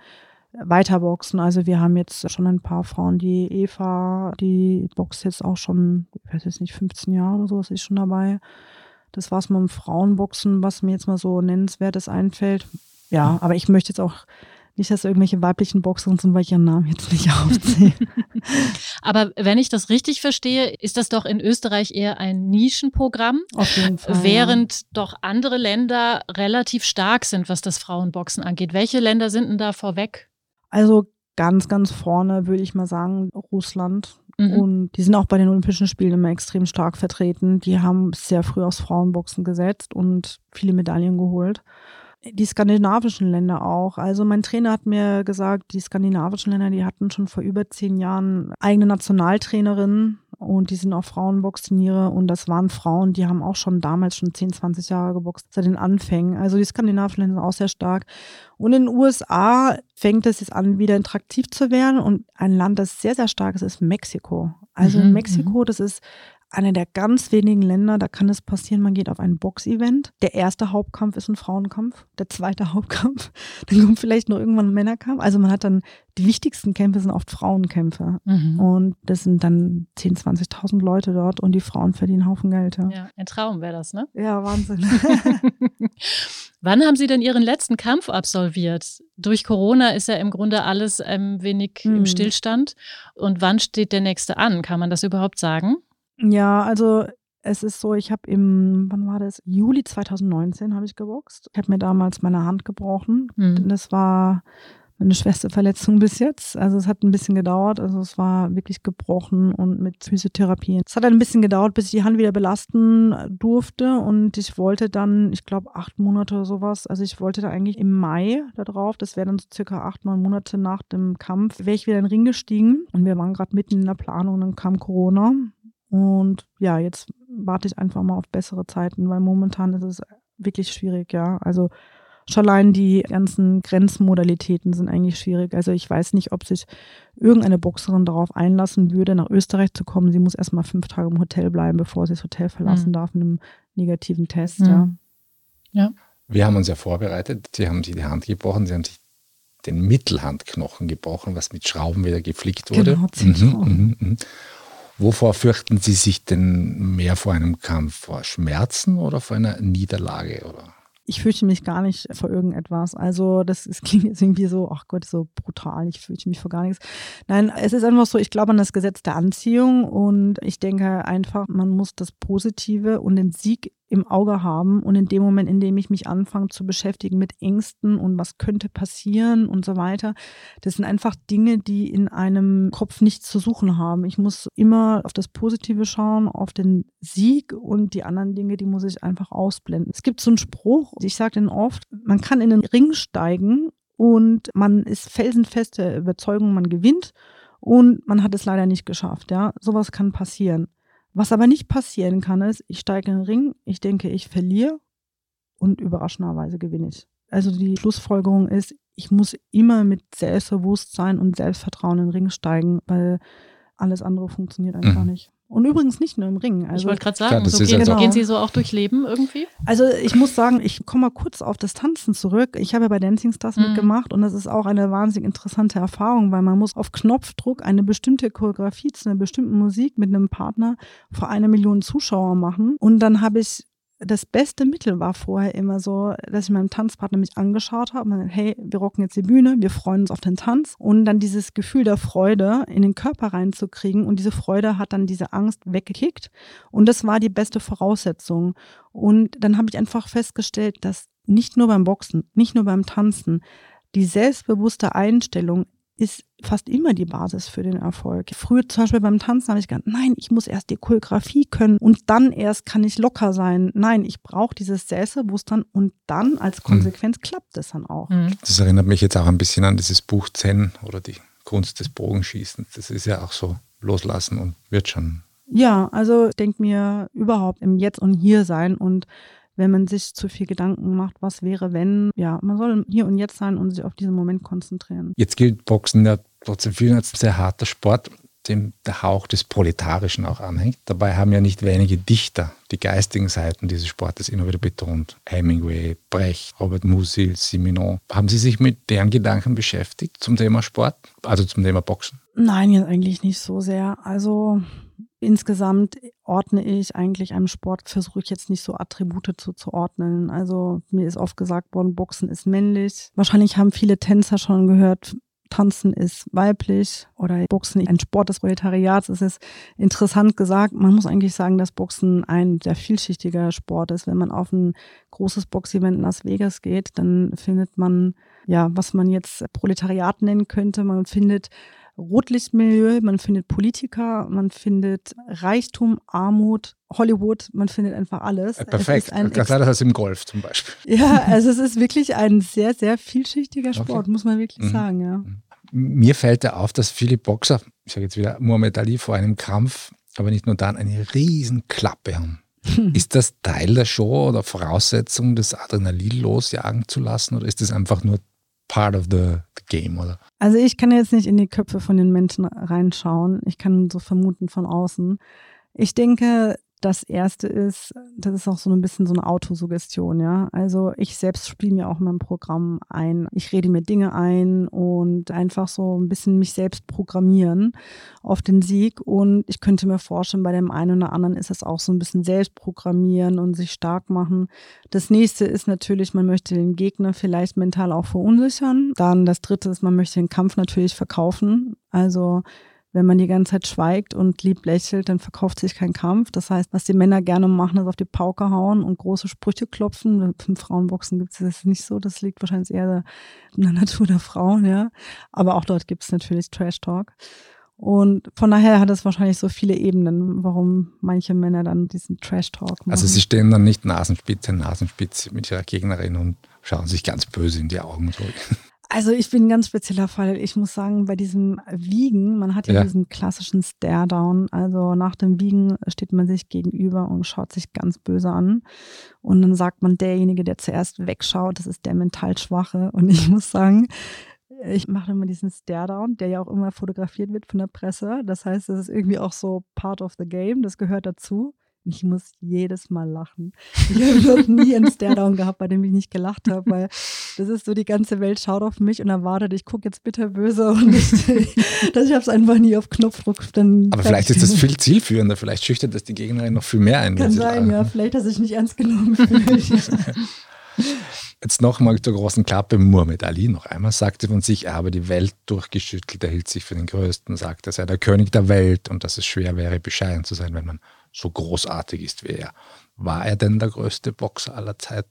weiter boxen. Also wir haben jetzt schon ein paar Frauen, die Eva, die boxt jetzt auch schon, ich weiß jetzt nicht, 15 Jahre oder so, ist schon dabei. Das war es mal im Frauenboxen, was mir jetzt mal so nennenswertes einfällt. Ja, aber ich möchte jetzt auch nicht, dass irgendwelche weiblichen Boxerinnen sind, weil ich ihren Namen jetzt nicht aufziehe. Aber wenn ich das richtig verstehe, ist das doch in Österreich eher ein Nischenprogramm, Auf jeden Fall, während doch andere Länder relativ stark sind, was das Frauenboxen angeht. Welche Länder sind denn da vorweg? Also ganz, ganz vorne würde ich mal sagen, Russland Mhm. Und die sind auch bei den Olympischen Spielen immer extrem stark vertreten. Die haben sehr früh aufs Frauenboxen gesetzt und viele Medaillen geholt. Die skandinavischen Länder auch. Also mein Trainer hat mir gesagt, die skandinavischen Länder, die hatten schon vor über zehn Jahren eigene Nationaltrainerinnen und die sind auch Frauenboxturniere und das waren Frauen, die haben auch schon damals schon 10, 20 Jahre geboxt seit den Anfängen. Also die skandinavischen Länder sind auch sehr stark. Und in den USA fängt es jetzt an, wieder attraktiv zu werden und ein Land, das sehr, sehr stark ist, ist Mexiko. Also mhm, Mexiko, mhm. das ist einer der ganz wenigen Länder, da kann es passieren, man geht auf ein Boxevent. Der erste Hauptkampf ist ein Frauenkampf, der zweite Hauptkampf, dann kommt vielleicht noch irgendwann ein Männerkampf. Also man hat dann, die wichtigsten Kämpfe sind oft Frauenkämpfe. Mhm. Und das sind dann 10.000, 20.000 Leute dort und die Frauen verdienen einen Haufen Geld. Ja, ja ein Traum wäre das, ne? Ja, Wahnsinn. Wann haben Sie denn Ihren letzten Kampf absolviert? Durch Corona ist ja im Grunde alles ein wenig mhm. im Stillstand. Und wann steht der nächste an? Kann man das überhaupt sagen? Ja, also es ist so, ich habe im, wann war das? Juli 2019 habe ich geboxt. Ich habe mir damals meine Hand gebrochen. Mhm. Das war meine schwerste Verletzung bis jetzt. Also es hat ein bisschen gedauert. Also es war wirklich gebrochen und mit Physiotherapie. Es hat ein bisschen gedauert, bis ich die Hand wieder belasten durfte. Und ich wollte dann, ich glaube, acht Monate oder sowas. Also ich wollte da eigentlich im Mai da drauf, das wäre dann so circa acht, neun Monate nach dem Kampf, wäre ich wieder in den Ring gestiegen. Und wir waren gerade mitten in der Planung und dann kam Corona. Und ja, jetzt warte ich einfach mal auf bessere Zeiten, weil momentan ist es wirklich schwierig, ja. Also schon allein die ganzen Grenzmodalitäten sind eigentlich schwierig. Also ich weiß nicht, ob sich irgendeine Boxerin darauf einlassen würde, nach Österreich zu kommen. Sie muss erstmal fünf Tage im Hotel bleiben, bevor sie das Hotel verlassen mhm. darf mit einem negativen Test, mhm. ja. Ja. Wir haben uns ja vorbereitet. Sie haben sich die Hand gebrochen, Sie haben sich den Mittelhandknochen gebrochen, was mit Schrauben wieder geflickt wurde. Genau, mhm, mhm, mhm. Wovor fürchten Sie sich denn mehr vor einem Kampf? Vor Schmerzen oder vor einer Niederlage? Oder? Ich fürchte mich gar nicht vor irgendetwas. Also, das, das klingt jetzt irgendwie so, ach Gott, so brutal, ich fürchte mich vor gar nichts. Nein, es ist einfach so, ich glaube an das Gesetz der Anziehung und ich denke einfach, man muss das Positive und den Sieg im Auge haben und in dem Moment, in dem ich mich anfange zu beschäftigen mit Ängsten und was könnte passieren und so weiter, das sind einfach Dinge, die in einem Kopf nichts zu suchen haben. Ich muss immer auf das Positive schauen, auf den Sieg und die anderen Dinge, die muss ich einfach ausblenden. Es gibt so einen Spruch, ich sage den oft, man kann in den Ring steigen und man ist felsenfest der Überzeugung, man gewinnt und man hat es leider nicht geschafft. Ja, sowas kann passieren. Was aber nicht passieren kann, ist, ich steige in den Ring, ich denke, ich verliere und überraschenderweise gewinne ich. Also die Schlussfolgerung ist, ich muss immer mit Selbstbewusstsein und Selbstvertrauen in den Ring steigen, weil alles andere funktioniert einfach mhm. nicht. Und übrigens nicht nur im Ring. Also, ich wollte gerade sagen, Klar, so gehen, genau. gehen, Sie so auch durch Leben irgendwie? Also ich muss sagen, ich komme mal kurz auf das Tanzen zurück. Ich habe ja bei Dancing Stars mhm. mitgemacht und das ist auch eine wahnsinnig interessante Erfahrung, weil man muss auf Knopfdruck eine bestimmte Choreografie zu einer bestimmten Musik mit einem Partner vor einer Million Zuschauer machen. Und dann habe ich das beste Mittel war vorher immer so, dass ich meinem Tanzpartner mich angeschaut habe und hey, wir rocken jetzt die Bühne, wir freuen uns auf den Tanz. Und dann dieses Gefühl der Freude in den Körper reinzukriegen und diese Freude hat dann diese Angst weggekickt. Und das war die beste Voraussetzung. Und dann habe ich einfach festgestellt, dass nicht nur beim Boxen, nicht nur beim Tanzen, die selbstbewusste Einstellung ist fast immer die Basis für den Erfolg. Früher zum Beispiel beim Tanzen habe ich gedacht, nein, ich muss erst die Choreografie können und dann erst kann ich locker sein. Nein, ich brauche dieses Selbstbewusstsein und dann als mhm. Konsequenz mhm. klappt es dann auch. Mhm. Das erinnert mich jetzt auch ein bisschen an dieses Buch Zen oder die Kunst des Bogenschießens. Das ist ja auch so loslassen und wird schon. Ja, also ich denke mir überhaupt im Jetzt und Hier sein und wenn man sich zu viel Gedanken macht, was wäre, wenn. Ja, man soll hier und jetzt sein und sich auf diesen Moment konzentrieren. Jetzt gilt Boxen ja trotzdem vielen als sehr harter Sport, dem der Hauch des Proletarischen auch anhängt. Dabei haben ja nicht wenige Dichter die geistigen Seiten dieses Sportes immer wieder betont. Hemingway, Brecht, Robert Musil, Simenon. Haben Sie sich mit deren Gedanken beschäftigt zum Thema Sport, also zum Thema Boxen? Nein, jetzt eigentlich nicht so sehr. Also insgesamt ordne ich eigentlich einem Sport, versuche ich jetzt nicht so Attribute zu, zu ordnen. Also mir ist oft gesagt worden, Boxen ist männlich. Wahrscheinlich haben viele Tänzer schon gehört, Tanzen ist weiblich oder Boxen ein Sport des Proletariats. Es ist interessant gesagt. Man muss eigentlich sagen, dass Boxen ein sehr vielschichtiger Sport ist. Wenn man auf ein großes Boxevent in Las Vegas geht, dann findet man ja, was man jetzt Proletariat nennen könnte. Man findet Rotlichtmilieu, man findet Politiker, man findet Reichtum, Armut, Hollywood, man findet einfach alles. Äh, perfekt, ganz anders als im Golf zum Beispiel. Ja, also es ist wirklich ein sehr, sehr vielschichtiger Sport, okay. muss man wirklich mhm. sagen, ja. Mir fällt ja auf, dass viele Boxer, ich sage jetzt wieder Muhammad Ali vor einem Kampf, aber nicht nur dann, eine riesen Klappe haben. Ist das Teil der Show oder Voraussetzung, das Adrenalin losjagen zu lassen oder ist das einfach nur part of the, the, game, oder? Also ich kann jetzt nicht in die Köpfe von den Menschen reinschauen. Ich kann so vermuten von außen. Ich denke, das erste ist, das ist auch so ein bisschen so eine Autosuggestion, ja. Also ich selbst spiele mir auch mein Programm ein. Ich rede mir Dinge ein und einfach so ein bisschen mich selbst programmieren auf den Sieg. Und ich könnte mir vorstellen, bei dem einen oder anderen ist es auch so ein bisschen selbst programmieren und sich stark machen. Das nächste ist natürlich, man möchte den Gegner vielleicht mental auch verunsichern. Dann das dritte ist, man möchte den Kampf natürlich verkaufen. Also wenn man die ganze Zeit schweigt und lieb lächelt, dann verkauft sich kein Kampf. Das heißt, was die Männer gerne machen, ist auf die Pauke hauen und große Sprüche klopfen. Im Frauenboxen gibt es das nicht so. Das liegt wahrscheinlich eher in der Natur der Frauen, ja. Aber auch dort gibt es natürlich Trash Talk. Und von daher hat es wahrscheinlich so viele Ebenen, warum manche Männer dann diesen Trash-Talk machen. Also sie stehen dann nicht Nasenspitze, Nasenspitze mit ihrer Gegnerin und schauen sich ganz böse in die Augen. So. Also ich bin ein ganz spezieller Fall. Ich muss sagen, bei diesem Wiegen, man hat ja, ja. diesen klassischen Stare-Down. Also nach dem Wiegen steht man sich gegenüber und schaut sich ganz böse an. Und dann sagt man, derjenige, der zuerst wegschaut, das ist der mental Schwache. Und ich muss sagen, ich mache immer diesen Stare-Down, der ja auch immer fotografiert wird von der Presse. Das heißt, das ist irgendwie auch so part of the game. Das gehört dazu. Ich muss jedes Mal lachen. Ich habe noch nie einen Stare-Down gehabt, bei dem ich nicht gelacht habe, weil das ist so, die ganze Welt schaut auf mich und erwartet, ich gucke jetzt bitterböse und ich, dass ich habe es einfach nie auf Knopfdruck. Dann Aber vielleicht ist das viel zielführender, vielleicht schüchtert das die Gegnerin noch viel mehr ein. Kann sein, ja, vielleicht, dass ich nicht ernst genommen fühle. Jetzt nochmal zur großen Klappe. Muhammad Ali noch einmal sagte von sich, er habe die Welt durchgeschüttelt, er hielt sich für den Größten, sagte, er sei der König der Welt und dass es schwer wäre, bescheiden zu sein, wenn man so großartig ist wie er. War er denn der größte Boxer aller Zeiten?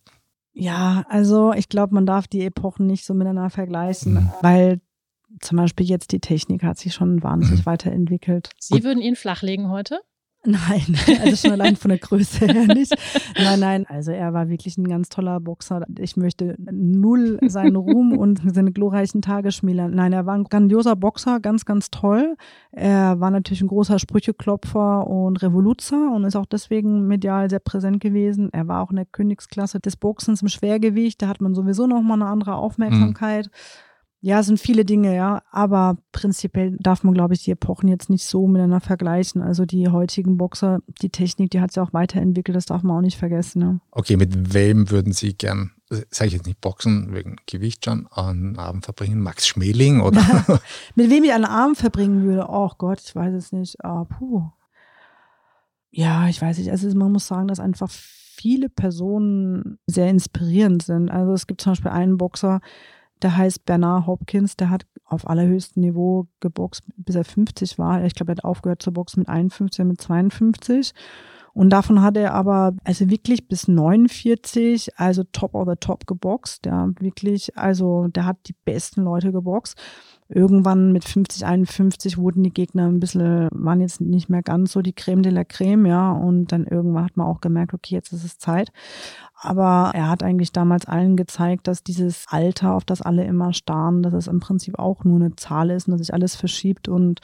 Ja, also ich glaube, man darf die Epochen nicht so miteinander vergleichen, mhm. weil zum Beispiel jetzt die Technik hat sich schon wahnsinnig mhm. weiterentwickelt. Sie Gut. würden ihn flachlegen heute? Nein, also schon allein von der Größe her nicht. Nein, nein, also er war wirklich ein ganz toller Boxer. Ich möchte null seinen Ruhm und seine glorreichen Tage schmälern. Nein, er war ein grandioser Boxer, ganz, ganz toll. Er war natürlich ein großer Sprücheklopfer und Revoluzer und ist auch deswegen medial sehr präsent gewesen. Er war auch in der Königsklasse des Boxens im Schwergewicht. Da hat man sowieso nochmal eine andere Aufmerksamkeit. Mhm. Ja, es sind viele Dinge, ja. Aber prinzipiell darf man, glaube ich, die Epochen jetzt nicht so miteinander vergleichen. Also die heutigen Boxer, die Technik, die hat sich auch weiterentwickelt, das darf man auch nicht vergessen. Ja. Okay, mit wem würden Sie gern, sage ich jetzt nicht Boxen, wegen Gewicht schon, einen Abend verbringen? Max Schmeling oder? mit wem ich einen Abend verbringen würde? Oh Gott, ich weiß es nicht. Ah, puh. Ja, ich weiß nicht. Also man muss sagen, dass einfach viele Personen sehr inspirierend sind. Also es gibt zum Beispiel einen Boxer, der heißt Bernard Hopkins, der hat auf allerhöchstem Niveau geboxt, bis er 50 war. Ich glaube, er hat aufgehört zu boxen mit 51, mit 52. Und davon hat er aber also wirklich bis 49, also top of the top geboxt. Der wirklich, also der hat die besten Leute geboxt. Irgendwann mit 50, 51 wurden die Gegner ein bisschen, waren jetzt nicht mehr ganz so die Creme de la Creme, ja. Und dann irgendwann hat man auch gemerkt, okay, jetzt ist es Zeit. Aber er hat eigentlich damals allen gezeigt, dass dieses Alter, auf das alle immer starren, dass es im Prinzip auch nur eine Zahl ist und dass sich alles verschiebt und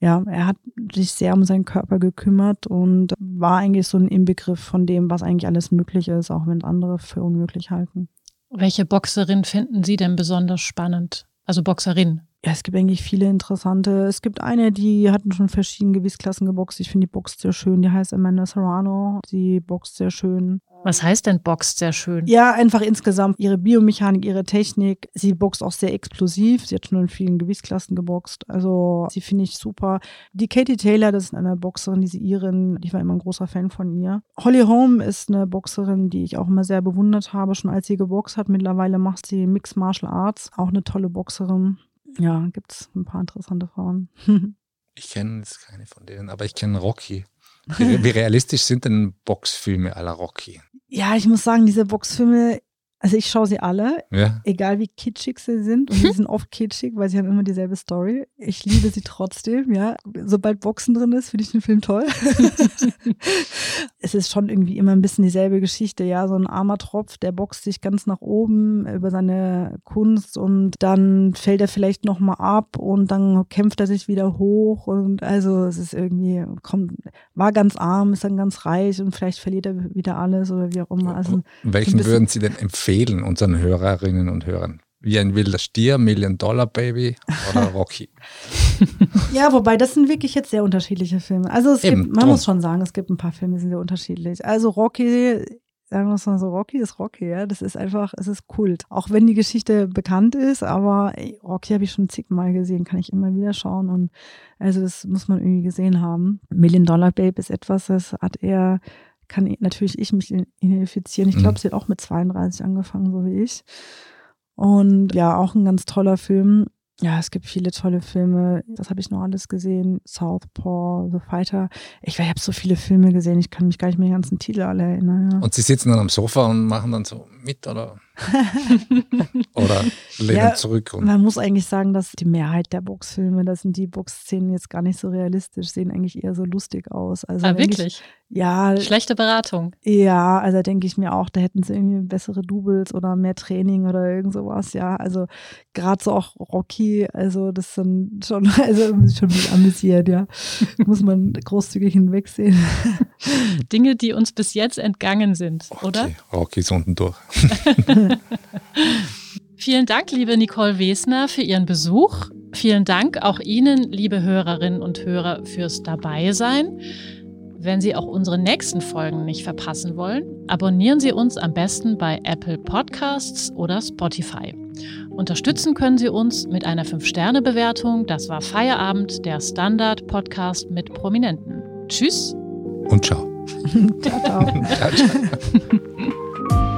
ja, er hat sich sehr um seinen Körper gekümmert und war eigentlich so ein Inbegriff von dem, was eigentlich alles möglich ist, auch wenn andere für unmöglich halten. Welche Boxerin finden Sie denn besonders spannend? Also Boxerin. Ja, es gibt eigentlich viele interessante. Es gibt eine, die hatten schon verschiedene Gewichtsklassen geboxt. Ich finde die boxt sehr schön. Die heißt Amanda Serrano. Sie boxt sehr schön. Was heißt denn boxt sehr schön? Ja, einfach insgesamt ihre Biomechanik, ihre Technik. Sie boxt auch sehr explosiv. Sie hat schon in vielen Gewichtsklassen geboxt. Also sie finde ich super. Die Katie Taylor, das ist eine Boxerin, diese Irin. Ich war immer ein großer Fan von ihr. Holly Holm ist eine Boxerin, die ich auch immer sehr bewundert habe, schon als sie geboxt hat. Mittlerweile macht sie Mixed Martial Arts. Auch eine tolle Boxerin. Ja, gibt es ein paar interessante Frauen. ich kenne jetzt keine von denen, aber ich kenne Rocky. Wie, wie realistisch sind denn Boxfilme la Rocky? Ja, ich muss sagen, diese Boxfilme, Also ich schaue sie alle, Ja. egal wie kitschig sie sind. Und sie sind oft kitschig, weil sie haben immer dieselbe Story. Ich liebe sie trotzdem, ja. Sobald Boxen drin ist, finde ich den Film toll. es ist schon irgendwie immer ein bisschen dieselbe Geschichte, ja. So ein armer Tropf, der boxt sich ganz nach oben über seine Kunst und dann fällt er vielleicht nochmal ab und dann kämpft er sich wieder hoch und also es ist irgendwie, kommt, war ganz arm, ist dann ganz reich und vielleicht verliert er wieder alles oder wie auch immer. Also Welchen würden Sie denn empfehlen unseren Hörerinnen und Hörern? Wie ein wilder Stier, Million Dollar Baby oder Rocky? Ja, wobei das sind wirklich jetzt sehr unterschiedliche Filme. Also es Eben, gibt, man drum. muss schon sagen, es gibt ein paar Filme, die sind sehr unterschiedlich. Also Rocky, sagen wir es mal so, Rocky ist Rocky, ja. Das ist einfach, es ist Kult. Auch wenn die Geschichte bekannt ist, aber ey, Rocky habe ich schon zigmal gesehen, kann ich immer wieder schauen und also das muss man irgendwie gesehen haben. Million Dollar Babe ist etwas, das hat er, kann natürlich ich mich identifizieren. Ich glaube, Mhm. sie hat auch mit 32 angefangen, so wie ich. Und ja, auch ein ganz toller Film. Ja, es gibt viele tolle Filme. Das habe ich noch alles gesehen. Southpaw, The Fighter. Ich, ich habe so viele Filme gesehen, ich kann mich gar nicht mehr an die ganzen Titel alle erinnern. Ja. Und Sie sitzen dann am Sofa und machen dann so mit oder, oder lehnen Ja, zurück und Man muss eigentlich sagen, dass die Mehrheit der Boxfilme, da sind die Boxszenen jetzt gar nicht so realistisch, sehen eigentlich eher so lustig aus. Also ah, wenn ich- wirklich? ja, Schlechte Beratung. Ja, also denke ich mir auch, da hätten sie irgendwie bessere Doubles oder mehr Training oder irgend sowas, ja. Also gerade so auch Rocky, also das sind schon, also schon ein amüsiert, ja. Muss man großzügig hinwegsehen. Dinge, die uns bis jetzt entgangen sind, oder? Okay, Rocky ist unten durch. Vielen Dank, liebe Nicole Wesner, für Ihren Besuch. Vielen Dank auch Ihnen, liebe Hörerinnen und Hörer, fürs Dabeisein. Wenn Sie auch unsere nächsten Folgen nicht verpassen wollen, abonnieren Sie uns am besten bei Apple Podcasts oder Spotify. Unterstützen können Sie uns mit einer 5-Sterne-Bewertung. Das war Feierabend, der Standard-Podcast mit Prominenten. Tschüss. Und ciao. ciao, ciao. ciao, ciao.